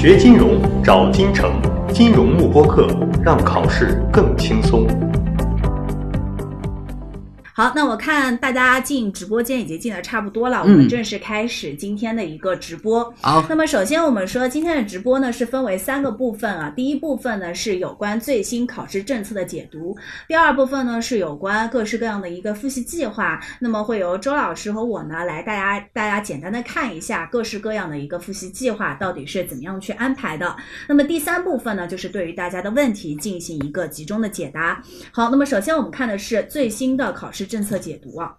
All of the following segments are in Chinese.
学金融找金城，金融慕播课，让考试更轻松。好，那我看大家进直播间已经进的差不多了，我们正式开始今天的一个直播。好，那么首先我们说今天的直播呢是分为三个部分啊，第一部分呢是有关最新考试政策的解读，第二部分呢是有关各式各样的一个复习计划，那么会由周老师和我呢来大家大家简单的看一下各式各样的一个复习计划到底是怎么样去安排的。那么第三部分呢就是对于大家的问题进行一个集中的解答。好，那么首先我们看的是最新的考试。政策解读啊，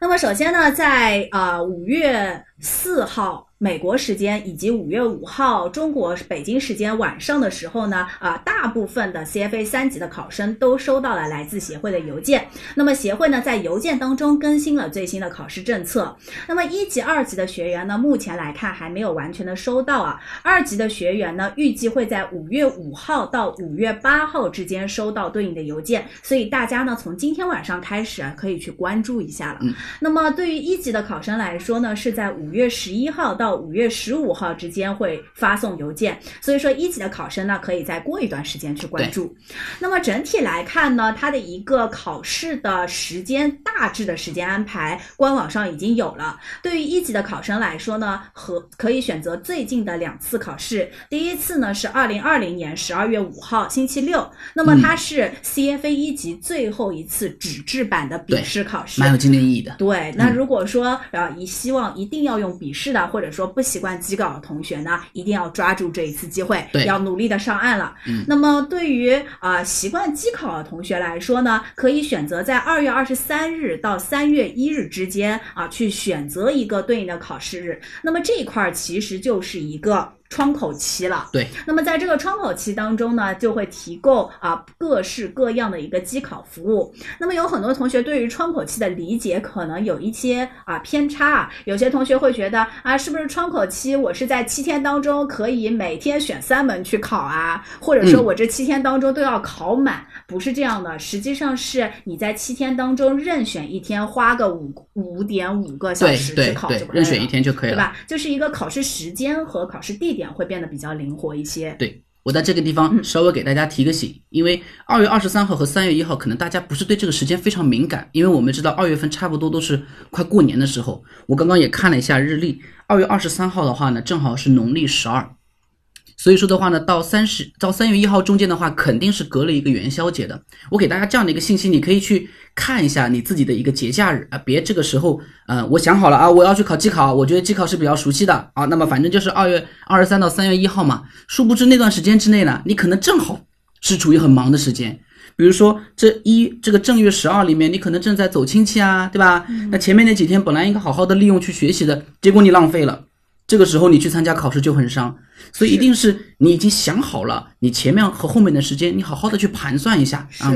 那么首先呢，在啊五月四号。美国时间以及五月五号中国北京时间晚上的时候呢，啊，大部分的 CFA 三级的考生都收到了来自协会的邮件。那么协会呢，在邮件当中更新了最新的考试政策。那么一级、二级的学员呢，目前来看还没有完全的收到啊。二级的学员呢，预计会在五月五号到五月八号之间收到对应的邮件。所以大家呢，从今天晚上开始啊，可以去关注一下了。那么对于一级的考生来说呢，是在五月十一号到到五月十五号之间会发送邮件，所以说一级的考生呢，可以再过一段时间去关注。那么整体来看呢，它的一个考试的时间大致的时间安排，官网上已经有了。对于一级的考生来说呢，和可以选择最近的两次考试。第一次呢是二零二零年十二月五号星期六，那么它是 CFA 一级最后一次纸质版的笔试考试，蛮有纪念意义的。对，那如果说呃，一希望一定要用笔试的，或者说不习惯机稿的同学呢，一定要抓住这一次机会，要努力的上岸了。嗯，那么对于啊习惯机考的同学来说呢，可以选择在二月二十三日到三月一日之间啊，去选择一个对应的考试日。那么这一块儿其实就是一个。窗口期了，对。那么在这个窗口期当中呢，就会提供啊各式各样的一个机考服务。那么有很多同学对于窗口期的理解可能有一些啊偏差，有些同学会觉得啊，是不是窗口期我是在七天当中可以每天选三门去考啊？或者说我这七天当中都要考满？不是这样的，实际上是你在七天当中任选一天，花个五五点五个小时去考就可以了，任选一天就可以了，对吧？就是一个考试时间和考试地点。会变得比较灵活一些。对我在这个地方稍微给大家提个醒，因为二月二十三号和三月一号，可能大家不是对这个时间非常敏感，因为我们知道二月份差不多都是快过年的时候。我刚刚也看了一下日历，二月二十三号的话呢，正好是农历十二。所以说的话呢，到三十到三月一号中间的话，肯定是隔了一个元宵节的。我给大家这样的一个信息，你可以去看一下你自己的一个节假日啊，别这个时候，呃，我想好了啊，我要去考机考，我觉得机考是比较熟悉的啊，那么反正就是二月二十三到三月一号嘛。殊不知那段时间之内呢，你可能正好是处于很忙的时间，比如说这一这个正月十二里面，你可能正在走亲戚啊，对吧？那前面那几天本来应该好好的利用去学习的，结果你浪费了。这个时候你去参加考试就很伤，所以一定是你已经想好了，你前面和后面的时间，你好好的去盘算一下啊。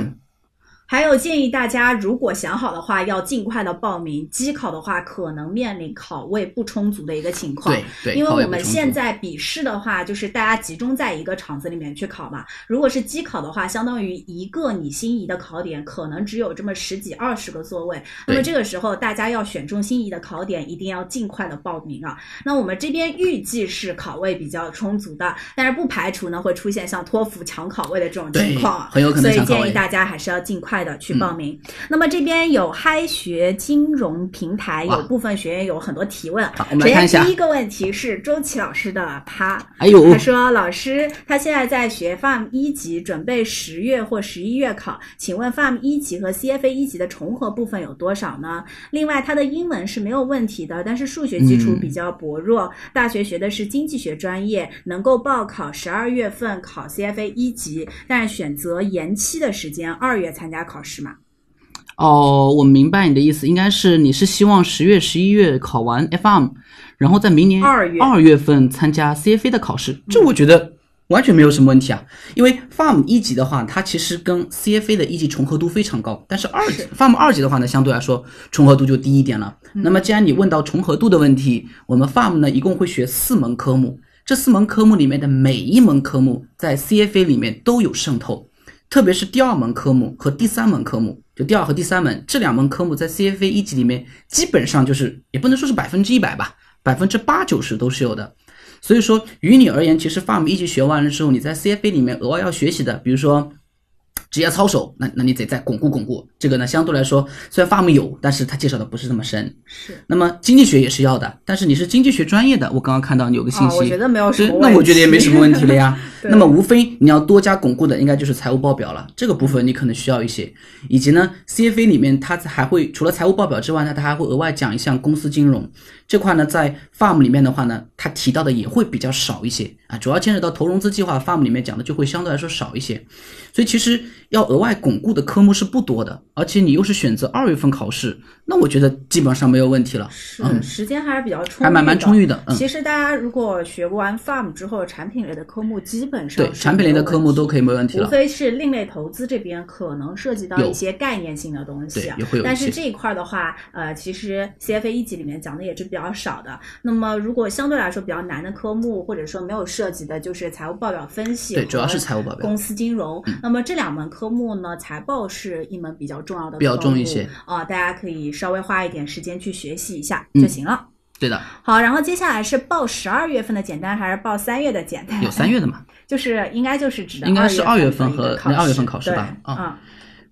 还有建议大家，如果想好的话，要尽快的报名。机考的话，可能面临考位不充足的一个情况。对对，因为我们现在笔试的话，就是大家集中在一个场子里面去考嘛。如果是机考的话，相当于一个你心仪的考点，可能只有这么十几二十个座位。那么这个时候，大家要选中心仪的考点，一定要尽快的报名啊。那我们这边预计是考位比较充足的，但是不排除呢会出现像托福抢考位的这种情况，很有可能所以建议大家还是要尽快。的去报名，那么这边有嗨学金融平台，有部分学员有很多提问。好，我们来看一下。第一个问题是周琦老师的，他，哎呦，他说老师，他现在在学 FAM 一级，准备十月或十一月考，请问 FAM 一级和 CFA 一级的重合部分有多少呢？另外，他的英文是没有问题的，但是数学基础比较薄弱，大学学的是经济学专业，能够报考十二月份考 CFA 一级，但是选择延期的时间，二月参加。考试嘛？哦，我明白你的意思，应该是你是希望十月、十一月考完 FM，然后在明年二月二月份参加 CFA 的考试。这我觉得完全没有什么问题啊，因为 FAM 一级的话，它其实跟 CFA 的一级重合度非常高，但是二级 FAM 二级的话呢，相对来说重合度就低一点了。那么既然你问到重合度的问题，我们 FAM 呢一共会学四门科目，这四门科目里面的每一门科目在 CFA 里面都有渗透。特别是第二门科目和第三门科目，就第二和第三门这两门科目，在 CFA 一级里面基本上就是也不能说是百分之一百吧，百分之八九十都是有的。所以说，于你而言，其实 FARM 一级学完了之后，你在 CFA 里面额外要学习的，比如说。职业操守，那那你得再巩固巩固。这个呢，相对来说，虽然 FARM 有，但是它介绍的不是那么深。是。那么经济学也是要的，但是你是经济学专业的，我刚刚看到你有个信息，我觉得没有什么问题。那我觉得也没什么问题了呀。那么无非你要多加巩固的，应该就是财务报表了。这个部分你可能需要一些，以及呢，CFA 里面它还会除了财务报表之外呢，它还会额外讲一项公司金融这块呢，在 FARM 里面的话呢，它提到的也会比较少一些啊，主要牵扯到投融资计划，FARM 里面讲的就会相对来说少一些。所以其实要额外巩固的科目是不多的，而且你又是选择二月份考试，那我觉得基本上没有问题了。是、嗯，时间还是比较充裕的，还蛮蛮充裕的。嗯，其实大家如果学过完 FARM 之后，产品类的科目基本上对产品类的科目都可以没问题了。无非是另类投资这边可能涉及到一些概念性的东西，对，也会有。但是这一块的话，呃，其实 CFA 一级里面讲的也是比较少的。那么如果相对来说比较难的科目，或者说没有涉及的，就是财务报表分析，对，主要是财务报表、公司金融。嗯、那么这两门科目呢，财报是一门比较重要的，比较重一些啊、呃，大家可以稍微花一点时间去学习一下嗯就行了。对的，好，然后接下来是报十二月份的简单还是报三月的简单？有三月的嘛？就是应该就是指的应该是二月份和那二月份考试吧？啊、嗯，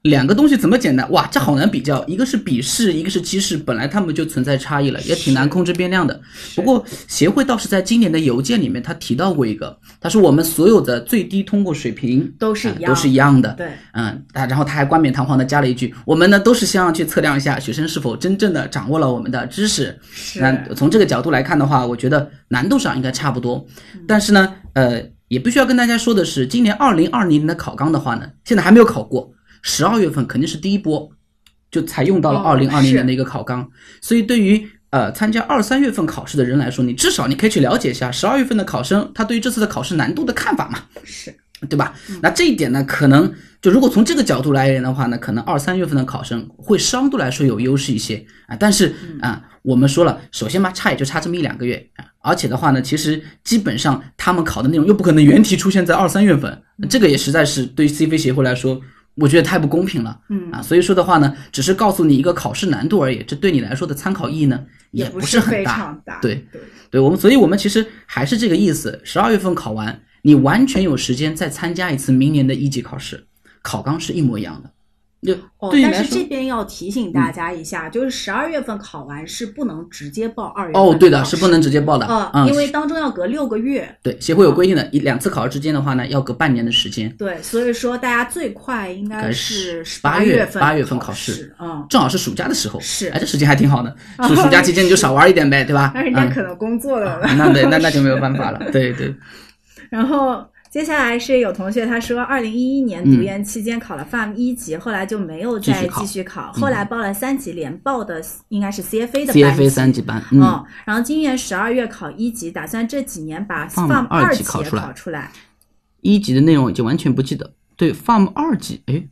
两个东西怎么简单？哇，这好难比较。一个是笔试，一个是机试，本来他们就存在差异了，也挺难控制变量的。不过协会倒是在今年的邮件里面，他提到过一个，他说我们所有的最低通过水平都是一样、嗯，都是一样的。对，嗯，然后他还冠冕堂皇的加了一句，我们呢都是希望去测量一下学生是否真正的掌握了我们的知识。那从这个角度来看的话，我觉得难度上应该差不多。但是呢，呃。也必须要跟大家说的是，今年二零二零年的考纲的话呢，现在还没有考过，十二月份肯定是第一波，就才用到了二零二零年的一个考纲。哦、所以对于呃参加二三月份考试的人来说，你至少你可以去了解一下十二月份的考生他对于这次的考试难度的看法嘛，是对吧？那这一点呢，可能就如果从这个角度来言的话呢，可能二三月份的考生会相对来说有优势一些啊。但是啊，我们说了，首先嘛，差也就差这么一两个月啊。而且的话呢，其实基本上他们考的内容又不可能原题出现在二三月份，这个也实在是对于 CFA 协会来说，我觉得太不公平了。嗯啊，所以说的话呢，只是告诉你一个考试难度而已，这对你来说的参考意义呢也不是很大。大对对对，我们所以我们其实还是这个意思，十二月份考完，你完全有时间再参加一次明年的一级考试，考纲是一模一样的。就哦，但是这边要提醒大家一下，就是十二月份考完是不能直接报二月份哦，对的，是不能直接报的。呃，嗯，因为当中要隔六个月。对协会有规定的，一两次考试之间的话呢，要隔半年的时间。对，所以说大家最快应该是八月份八月份考试，嗯，正好是暑假的时候。是哎，这时间还挺好的，暑暑假期间你就少玩一点呗，对吧？那人家嗯可能工作了。那对，那那就没有办法了。对对，然后接下来是有同学他说，二零一一年读研期间考了 FAM 一级，后来就没有再继续考。后来报了三级，连报的应该是 CFA 的班 CFA 三级班，嗯。嗯，然后今年十二月考一级，打算这几年把 FAM FAM 二级也考出来。一级的内容已经完全不记得。对，FAM 二级，哎，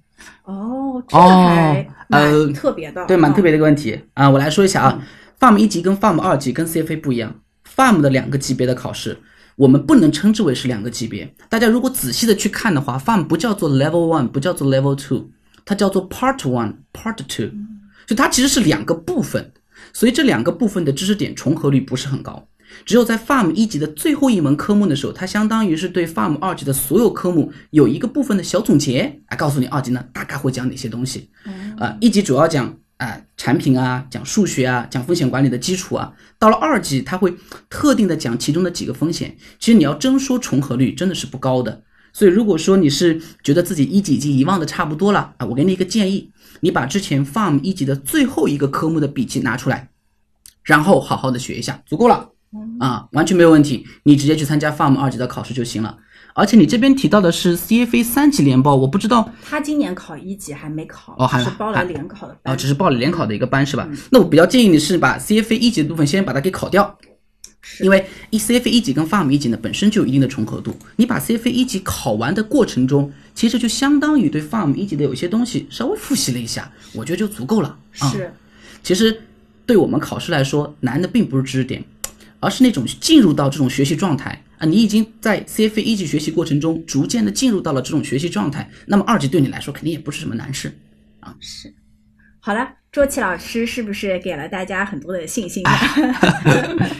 哦，这个还呃蛮特别的，对，蛮特别的。的一个问题。啊、我来说一下啊、f a m 一级跟 FAM 二级跟 CFA 不一样，FAM 的两个级别的考试，我们不能称之为是两个级别。大家如果仔细的去看的话，farm 不叫做 Level One，不叫做 Level Two，它叫做 Part One、Part Two，就它其实是两个部分，所以这两个部分的知识点重合率不是很高。只有在 farm 一级的最后一门科目的时候，它相当于是对 farm 二级的所有科目有一个部分的小总结，来，告诉你二级呢大概会讲哪些东西。啊、一级主要讲啊、产品啊，讲数学啊，讲风险管理的基础啊。到了二级，它会特定的讲其中的几个风险。其实你要真说重合率，真的是不高的。所以如果说你是觉得自己一级已经遗忘的差不多了啊，我给你一个建议，你把之前 FARM 一级的最后一个科目的笔记拿出来，然后好好的学一下，足够了。啊，完全没有问题，你直接去参加 FARM 二级的考试就行了。而且你这边提到的是 CFA 三级联报，我不知道他今年考一级还没考，哦还是报了联考的啊，班。只是报了联考的一个班是吧？那我比较建议你是把 CFA 一级的部分先把它给考掉，是因为一 CFA 一级跟 FAM 一级呢本身就有一定的重合度，你把 CFA 一级考完的过程中，其实就相当于对 FAM 一级的有些东西稍微复习了一下，我觉得就足够了。啊、是，其实对我们考试来说，难的并不是知识点，而是那种进入到这种学习状态你已经在 CFA 一级学习过程中，逐渐的进入到了这种学习状态，那么二级对你来说肯定也不是什么难事。啊是。好了，周琦老师是不是给了大家很多的信心呢？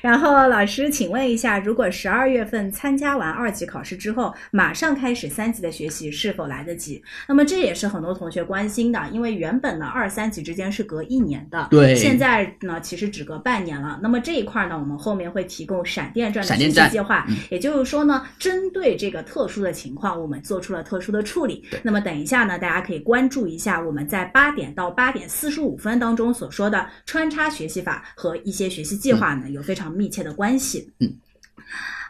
然后老师，请问一下，如果十二月份参加完二级考试之后，马上开始三级的学习，是否来得及？那么这也是很多同学关心的，因为原本呢二三级之间是隔一年的，对现在呢其实只隔半年了。那么这一块呢，我们后面会提供闪电战的学习计划，嗯也就是说呢，针对这个特殊的情况，我们做出了特殊的处理。那么等一下呢，大家可以关注一下我们在八点到八点四十五分当中所说的穿插学习法和一些学习计划呢，有非常密切的关系。嗯，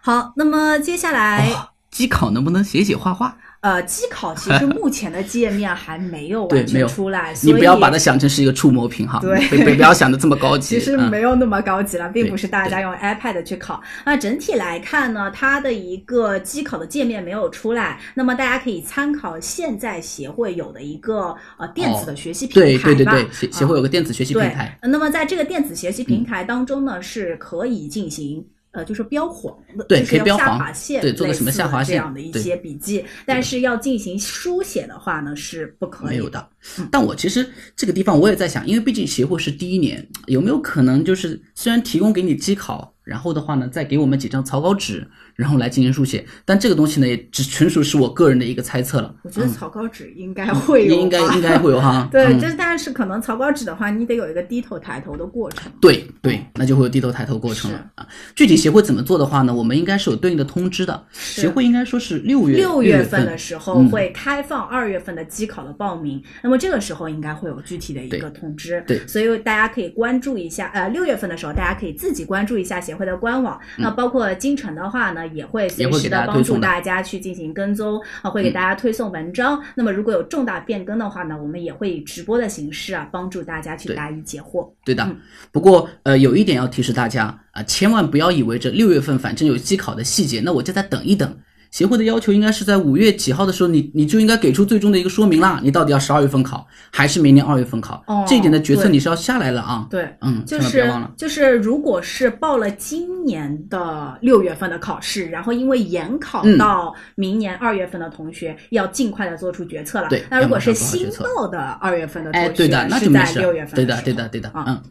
好，那么接下来。哦机考能不能写写画画？呃，机考其实目前的界面还没有 完全出来，所以你不要把它想成是一个触摸屏哈，对不要想的这么高级。其实嗯没有那么高级了，并不是大家用 iPad 去考。那整体来看呢，它的一个机考的界面没有出来，那么大家可以参考现在协会有的一个呃电子的学习平台吧。对对对对，协协会啊有个电子学习平对台，，那么在这个电子学习平台当中呢，是可以进行。呃，就是标黄的，对可以标黄对做个什么下划线这样的一些笔记，但是要进行书写的话呢，是不可以没有的。但我其实这个地方我也在想，因为毕竟协会是第一年，有没有可能就是虽然提供给你机考，然后的话呢，再给我们几张草稿纸，然后来进行书写，但这个东西呢，也只纯属是我个人的一个猜测了。我觉得草稿纸应该会有吧，应该应该会有哈。对，嗯就是但是可能草稿纸的话，你得有一个低头抬头的过程。对对，那就会有低头抬头过程了啊。具体协会怎么做的话呢，我们应该是有对应的通知的。协会应该说是六月六月月份的时候嗯会开放二月份的机考的报名，那么这个时候应该会有具体的一个通知。对所以大家可以关注一下。呃，六月份的时候，大家可以自己关注一下协会的官网。那包括京城的话呢，也会随时的帮助大家去进行跟踪啊，会给大家推送文章。那么如果有重大变更的话呢，我们也会以直播的形式啊，帮助大家去答疑解惑。对的嗯，不过呃，有一点要提示大家啊、千万不要以为这六月份反正有机考的细节，那我就再等一等。协会的要求应该是在五月几号的时候，你你就应该给出最终的一个说明啦。你到底要十二月份考，还是明年二月份考？哦这一点的决策你是要下来了啊。对，嗯，就是。就是，如果是报了今年的六月份的考试，然后因为延考嗯到明年二月份的同学，要尽快的做出决策了。对那如果是新报的二月份的同哎，学，对的，那是就没事在六月。份对的，对的，对的，啊嗯。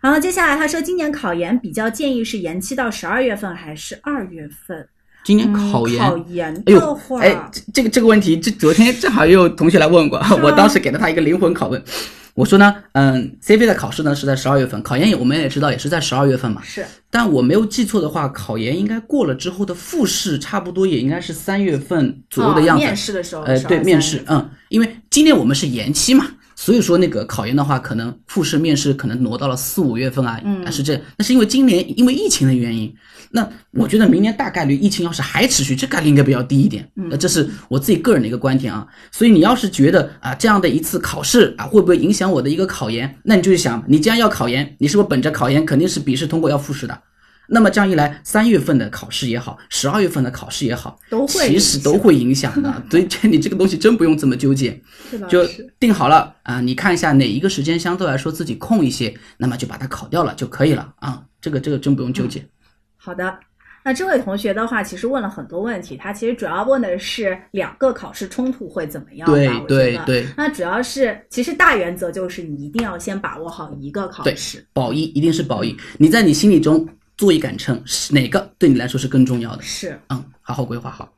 然后接下来他说，今年考研比较建议是延期到十二月份还是二月份？今年嗯考研，考研哎呦哎，这这个这个问题，这昨天正好也有同学来问过，我当时给了他一个灵魂拷问，我说呢，嗯，CFA 的考试呢是在十二月份，考研也我们也知道也是在十二月份嘛，是。但我没有记错的话，考研应该过了之后的复试差不多也应该是三月份左右的样子。哦面试的时候，呃，对，面试，嗯，因为今年我们是延期嘛，所以说那个考研的话，可能复试、面试可能挪到了四五月份啊，嗯。啊是这，那是因为今年因为疫情的原因，那我觉得明年大概率疫情要是还持续，这概率应该比较低一点，嗯。那这是我自己个人的一个观点啊，所以你要是觉得啊这样的一次考试啊会不会影响我的一个考研，那你就去想，你既然要考研，你是不是本着考研肯定是笔试通过要复试的？那么这样一来，三月份的考试也好，十二月份的考试也好，都会其实都会影响的。所以这你这个东西真不用这么纠结？就定好了啊，你看一下哪一个时间相对来说自己空一些，那么就把它考掉了就可以了啊。这个这个真不用纠结。好的。那这位同学的话，其实问了很多问题，他其实主要问的是两个考试冲突会怎么样吧？对对对那主要是，其实大原则就是你一定要先把握好一个考对试。保一一定是保一，你在你心里中做一杆秤，是哪个对你来说是更重要的？是。嗯，好好规划好。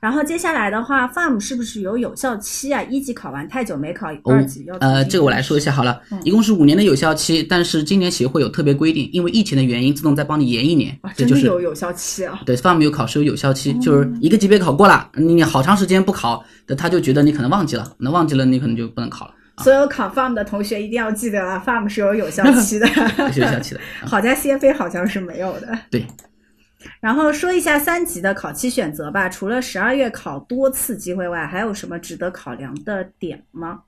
然后接下来的话，farm 是不是有有效期啊？一级考完太久没考，二级要呃，这个我来说一下好了，一共是五年的有效期，但是今年协会有特别规定，因为疫情的原因，自动再帮你延一年啊，，这就是真的有有效期啊！对，farm 有考试有有效期，就是一个级别考过了，你好长时间不考，那他就觉得你可能忘记了，那忘记了你可能就不能考了，所有考 FAM 的同学一定要记得啊，FARM 是有有效期的，是有效期的。啊 好在 CFA 好像是没有的。对，然后说一下三级的考期选择吧，除了十二月考多次机会外，还有什么值得考量的点吗？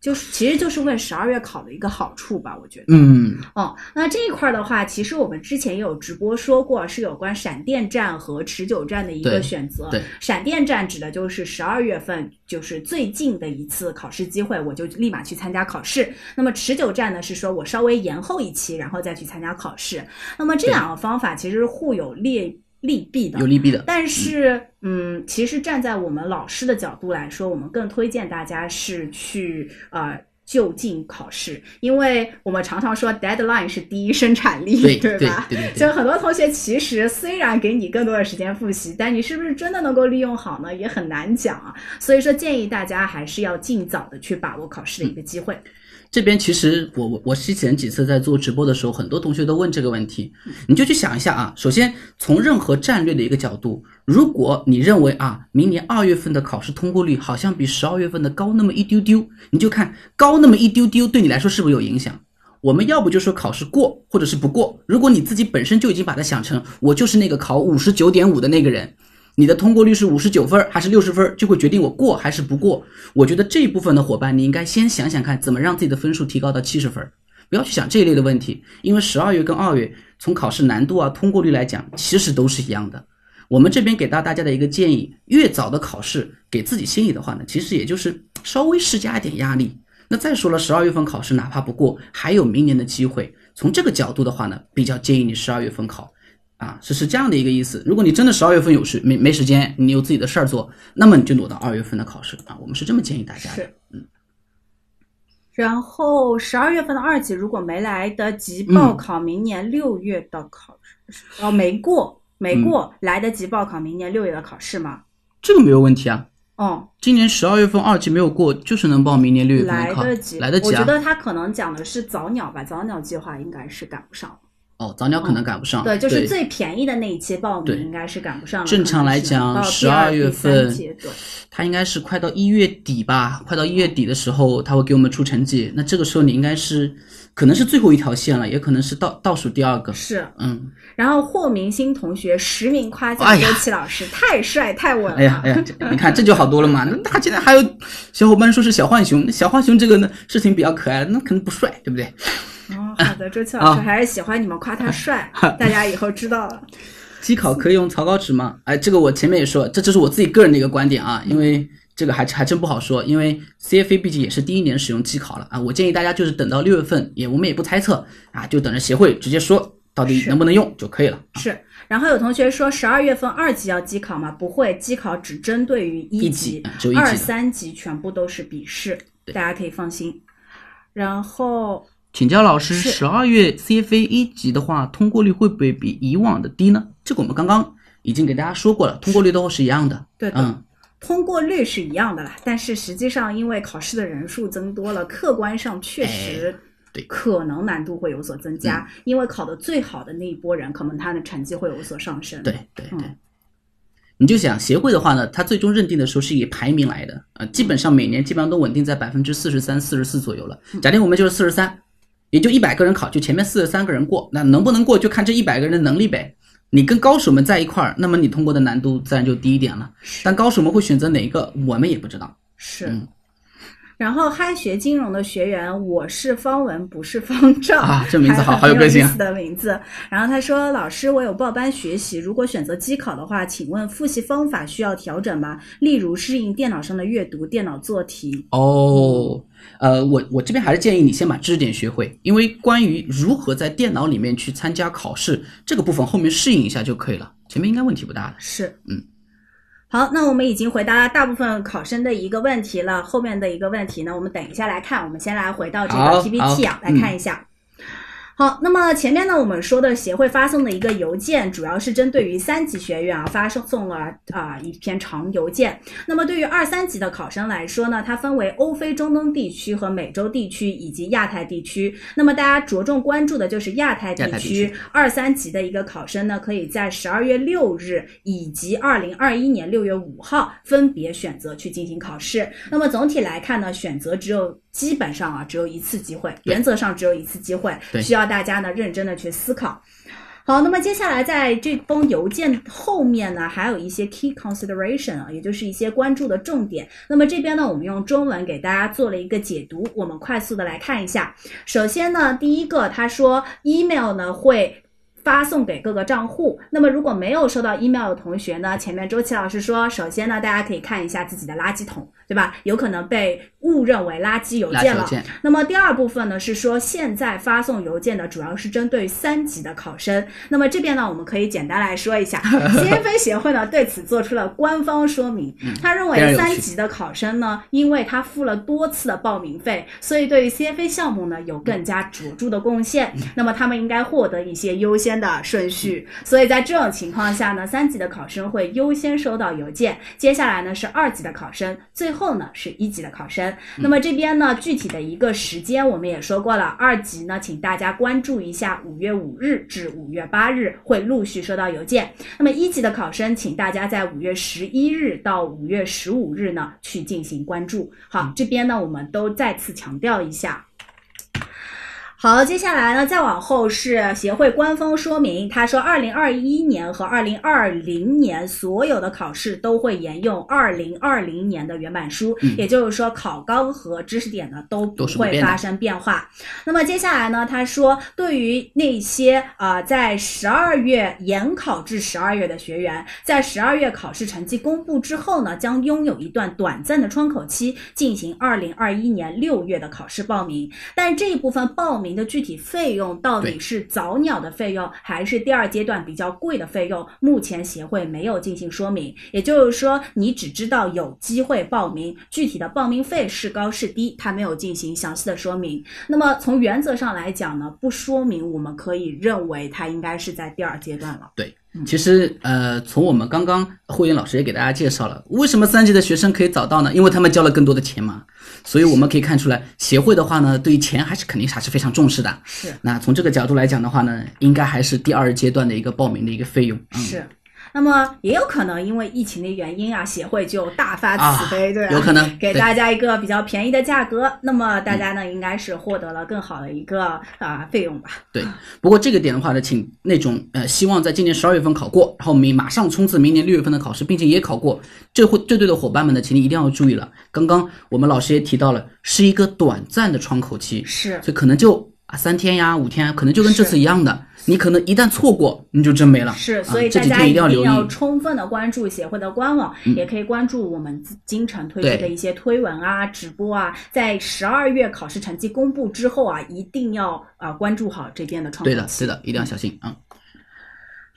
就是其实就是问十二月考的一个好处吧，我觉得。嗯，哦，那这一块儿的话，其实我们之前也有直播说过，是有关闪电战和持久战的一个选择。对，闪电战指的就是十二月份，就是最近的一次考试机会，我就立马去参加考试。那么持久战呢，是说我稍微延后一期，然后再去参加考试。那么这两个方法其实互有利利弊的有。利弊的。但是，嗯，其实站在我们老师的角度来说，我们更推荐大家是去呃就近考试，因为我们常常说 deadline 是第一生产力，对吧？对对对对就很多同学其实虽然给你更多的时间复习，但你是不是真的能够利用好呢？也很难讲啊。所以说，建议大家还是要尽早的去把握考试的一个机会。这边其实我我我之前几次在做直播的时候，很多同学都问这个问题，你就去想一下啊。首先从任何战略的一个角度，如果你认为啊，明年二月份的考试通过率好像比十二月份的高那么一丢丢，你就看高那么一丢丢对你来说是不是有影响？我们要不就说考试过，或者是不过。如果你自己本身就已经把它想成我就是那个考五十九点五的那个人。你的通过率是五十九分还是六十分，就会决定我过还是不过。我觉得这一部分的伙伴，你应该先想想看，怎么让自己的分数提高到七十分。不要去想这一类的问题，因为十二月跟二月从考试难度啊、通过率来讲，其实都是一样的。我们这边给到大家的一个建议，越早的考试，给自己心里的话呢，其实也就是稍微施加一点压力。那再说了，十二月份考试哪怕不过，还有明年的机会。从这个角度的话呢，比较建议你十二月份考。啊，是是这样的一个意思。如果你真的十二月份有时没没时间，你有自己的事儿做，那么你就挪到二月份的考试啊。我们是这么建议大家的。嗯。然后十二月份的二级如果没来得及报考，明年六月的考试哦没过没过，来得及报考明年六月的考试吗？这个没有问题啊。哦，今年十二月份二级没有过，就是能报明年六月份。来得及，来得及。我觉得他可能讲的是早鸟吧，早鸟计划应该是赶不上。哦，早鸟可能赶不上，对，就是最便宜的那一期报名应该是赶不上了。正常来讲，十二月份，他应该是快到一月底吧，快到一月底的时候，他会给我们出成绩。那这个时候你应该是，可能是最后一条线了，也可能是倒倒数第二个。是，嗯。然后霍明星同学实名夸奖周琦老师太帅太稳了。哎呀哎呀，你看这就好多了嘛。那他现在还有小伙伴说是小浣熊，小浣熊这个呢事情比较可爱，那可能不帅，对不对？哦，好的，周琦老师还是喜欢你们夸他帅，大家以后知道了。机考可以用草稿纸吗？哎，这个我前面也说，这就是我自己个人的一个观点啊，因为这个还还真不好说，因为 CFA 毕竟也是第一年使用机考了啊。我建议大家就是等到六月份，也我们也不猜测啊，就等着协会直接说到底能不能用就可以了。是，然后有同学说十二月份二级要机考吗？不会，机考只针对于一级，就二三级全部都是笔试，大家可以放心。然后。请教老师，十二月 CFA 一级的话，通过率会不会比以往的低呢？这个我们刚刚已经给大家说过了，通过率都是一样的。对，嗯，通过率是一样的啦，但是实际上因为考试的人数增多了，客观上确实对可能难度会有所增加，因为考的最好的那一波人，可能他的成绩会有所上升。对对对，你就想协会的话呢，它最终认定的时候是以排名来的，啊，基本上每年基本上都稳定在百分之四十三、四十四左右了。假定我们就是四十三。也就一百个人考，就前面四十三个人过，那能不能过就看这一百个人的能力呗。你跟高手们在一块儿，那么你通过的难度自然就低一点了。但高手们会选择哪一个，我们也不知道。是。然后嗨学金融的学员，我是方文，不是方丈啊，这名字好，好有个性的名字。然后他说：“老师，我有报班学习，如果选择机考的话，请问复习方法需要调整吗？例如适应电脑上的阅读、电脑做题。”哦，呃，我我这边还是建议你先把知识点学会，因为关于如何在电脑里面去参加考试这个部分，后面适应一下就可以了，前面应该问题不大的。是，嗯。好，那我们已经回答了大部分考生的一个问题了。后面的一个问题呢，我们等一下来看。我们先来回到这个 PPT 啊，来看一下。好，那么前面呢，我们说的协会发送的一个邮件，主要是针对于三级学院啊，发送了啊一篇长邮件。那么对于二三级的考生来说呢，它分为欧非中东地区和美洲地区以及亚太地区。那么大家着重关注的就是亚太地区二三级的一个考生呢，可以在十二月六日以及二零二一年六月五号分别选择去进行考试。那么总体来看呢，选择只有。基本上啊，只有一次机会，原则上只有一次机会，需要大家呢认真的去思考。好，那么接下来在这封邮件后面呢，还有一些 key consideration 啊，也就是一些关注的重点。那么这边呢，我们用中文给大家做了一个解读，我们快速的来看一下。首先呢，第一个他说，email 呢会。发送给各个账户。那么如果没有收到 email 的同学呢，前面周琦老师说，首先呢，大家可以看一下自己的垃圾桶，对吧？有可能被误认为垃圾邮件了。那么第二部分呢是说，现在发送邮件的主要是针对三级的考生。那么这边呢，我们可以简单来说一下，CFA 协会呢对此做出了官方说明。他认为三级的考生呢，因为他付了多次的报名费，所以对于 CFA 项目呢有更加卓著的贡献。那么他们应该获得一些优先的顺序。所以在这种情况下呢，三级的考生会优先收到邮件，接下来呢是二级的考生，最后呢是一级的考生。那么这边呢，具体的一个时间我们也说过了，二级呢，请大家关注一下，五月五日至五月八日会陆续收到邮件。那么一级的考生，请大家在五月十一日到五月十五日呢去进行关注。好，这边呢我们都再次强调一下。好，接下来呢，再往后是协会官方说明，他说，二零二一年和二零二零年所有的考试都会沿用二零二零年的原版书，也就是说，考纲和知识点呢都不会发生变化。那么接下来呢，他说，对于那些啊、呃在十二月延考至十二月的学员，在十二月考试成绩公布之后呢，将拥有一段短暂的窗口期，进行二零二一年六月的考试报名。但这一部分报名的具体费用到底是早鸟的费用，还是第二阶段比较贵的费用，目前协会没有进行说明。也就是说，你只知道有机会报名，具体的报名费是高是低，它没有进行详细的说明。那么从原则上来讲呢，不说明我们可以认为它应该是在第二阶段了。对，其实呃，从我们刚刚慧云老师也给大家介绍了，为什么三级的学生可以早到呢？因为他们交了更多的钱嘛。所以我们可以看出来，协会的话呢，对于钱还是肯定还是非常重视的。是那从这个角度来讲的话呢，应该还是第二阶段的一个报名的一个费用。嗯、是。那么也有可能因为疫情的原因啊，协会就大发慈悲，啊对吧？有可能给大家一个比较便宜的价格，那么大家呢、应该是获得了更好的一个啊、费用吧。对，不过这个点的话呢，请那种呃希望在今年十二月份考过，然后明马上冲刺明年六月份的考试，并且也考过，这会这对的伙伴们呢，请你一定要注意了。刚刚我们老师也提到了，是一个短暂的窗口期，是所以可能就啊三天呀五天，可能就跟这次一样的，你可能一旦错过，你就真没了。是，啊所以这几大家一定要留意。要充分的关注协会的官网，也可以关注我们经常推出的一些推文啊、直播啊。在十二月考试成绩公布之后啊，一定要啊、关注好这边的窗口对的，期对的，一定要小心啊。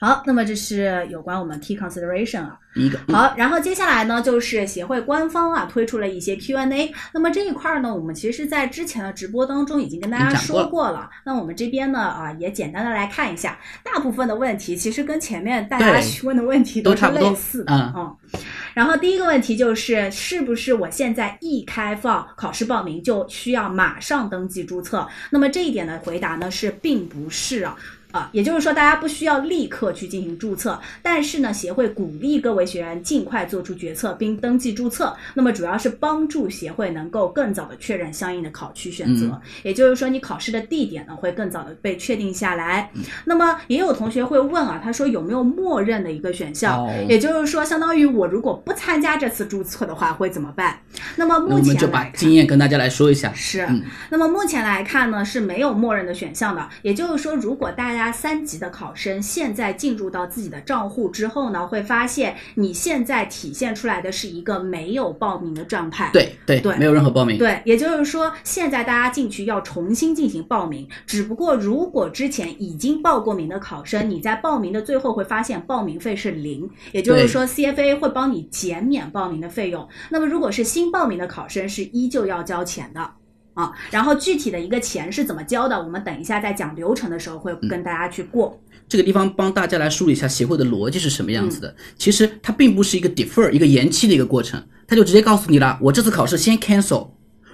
好，那么这是有关我们 key consideration 啊。第一个，嗯好，然后接下来呢，就是协会官方啊推出了一些 Q&A。那么这一块儿呢，我们其实在之前的直播当中已经跟大家说过了。那我们这边呢啊也简单的来看一下，大部分的问题其实跟前面大家对询问的问题都差不多类似的嗯嗯。然后第一个问题就是，是不是我现在一开放考试报名就需要马上登记注册？那么这一点的回答呢是并不是啊。啊，也就是说，大家不需要立刻去进行注册，但是呢，协会鼓励各位学员尽快做出决策并登记注册。那么主要是帮助协会能够更早的确认相应的考区选择，嗯也就是说，你考试的地点呢会更早的被确定下来。嗯那么也有同学会问啊，他说有没有默认的一个选项？哦也就是说，相当于我如果不参加这次注册的话，会怎么办？那么那我们目前就把经验跟大家来说一下。是，嗯那么目前来看呢是没有默认的选项的，也就是说，如果大家三级的考生现在进入到自己的账户之后呢，会发现你现在体现出来的是一个没有报名的状态。对对对没有任何报名。对，也就是说，现在大家进去要重新进行报名。只不过，如果之前已经报过名的考生，你在报名的最后会发现报名费是零，也就是说，CFA 会帮你减免报名的费用。那么，如果是新报名的考生，是依旧要交钱的。啊，然后具体的一个钱是怎么交的，我们等一下在讲流程的时候会跟大家去过。这个地方帮大家来梳理一下协会的逻辑是什么样子嗯的。其实它并不是一个 defer 一个延期的一个过程，它就直接告诉你了，我这次考试先 cancel，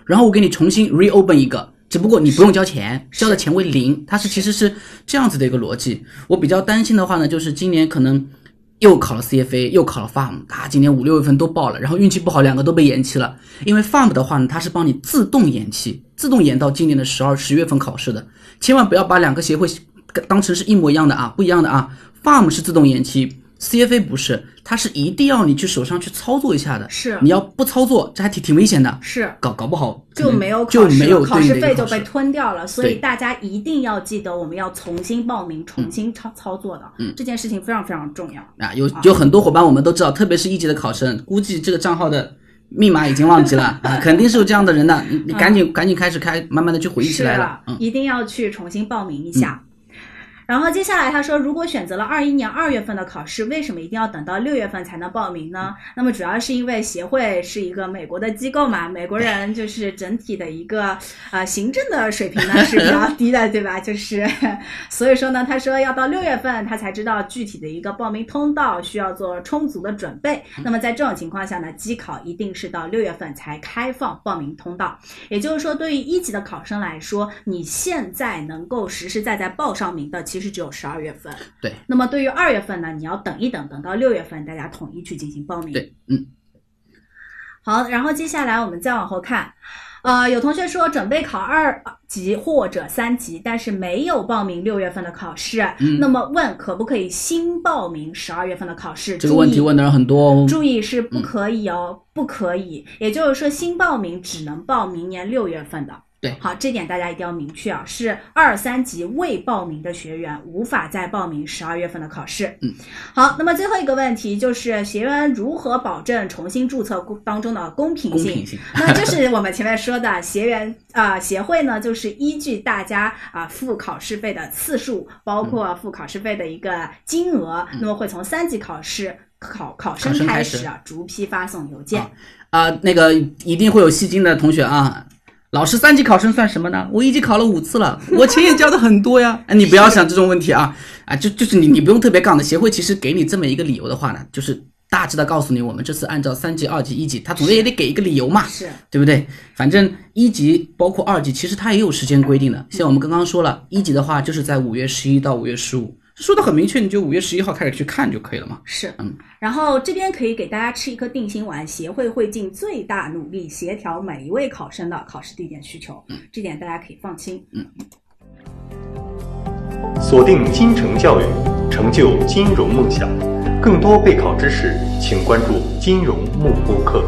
然后我给你重新 reopen 一个，只不过你不用交钱，交的钱为零，它是其实是这样子的一个逻辑。我比较担心的话呢，就是今年可能。又考了 CFA，又考了 FARM，啊，今年五六月份都报了，然后运气不好，两个都被延期了。因为 FARM 的话呢，它是帮你自动延期，自动延到今年的十二十月份考试的，千万不要把两个协会当成是一模一样的啊，不一样的啊。FARM 是自动延期 CFA 不是，它是一定要你去手上去操作一下的。是。你要不操作，这还挺挺危险的，是。搞搞不好就没有考就没有考试费就被吞掉了，所以大家一定要记得，我们要重新报名、重新操操作的，嗯。这件事情非常非常重要。啊，有有很多伙伴我们都知道，特别是一级的考生，估计这个账号的密码已经忘记了 啊，肯定是有这样的人的，你你赶紧赶紧开始开，慢慢的去回忆起是来了，嗯，一定要去重新报名一下。然后接下来他说，如果选择了二一年二月份的考试，为什么一定要等到六月份才能报名呢？那么主要是因为协会是一个美国的机构嘛，美国人就是整体的一个呃行政的水平呢 是比较低的，对吧？就是 所以说呢，他说要到六月份他才知道具体的一个报名通道，需要做充足的准备。那么在这种情况下呢，机考一定是到六月份才开放报名通道。也就是说，对于一级的考生来说，你现在能够实实在在报上名的，其实只有十二月份。对。那么对于二月份呢，你要等一等，等到六月份大家统一去进行报名。对，嗯，好，然后接下来我们再往后看，呃，有同学说准备考二级或者三级，但是没有报名六月份的考试，嗯那么问可不可以新报名十二月份的考试？这个问题问的人很多哦，注意是不可以哦，不可以。也就是说，新报名只能报明年六月份的。对好，这点大家一定要明确啊，是二三级未报名的学员无法再报名十二月份的考试。嗯，好，那么最后一个问题就是学员如何保证重新注册当中的公平性？公平性 那就是我们前面说的学员啊、协会呢，就是依据大家啊、付考试费的次数，包括付考试费的一个金额，那么会从三级考试考考生开始啊，逐批发送邮件。啊啊、那个一定会有戏精的同学啊。老师，三级考生算什么呢？我一级考了五次了，我钱也交的很多呀。哎，你不要想这种问题啊啊，就就是你你不用特别杠的。协会其实给你这么一个理由的话呢，就是大致的告诉你，我们这次按照三级、二级、一级，他总归也得给一个理由嘛。是对不对？反正一级包括二级，其实它也有时间规定的。像我们刚刚说了，一级的话就是在五月十一到五月十五，说的很明确，你就五月十一号开始去看就可以了嘛。是，嗯，然后这边可以给大家吃一颗定心丸，协会会尽最大努力协调每一位考生的考试地点需求，嗯这点大家可以放心。嗯锁定金城教育，成就金融梦想。更多备考知识，请关注金融幕播课。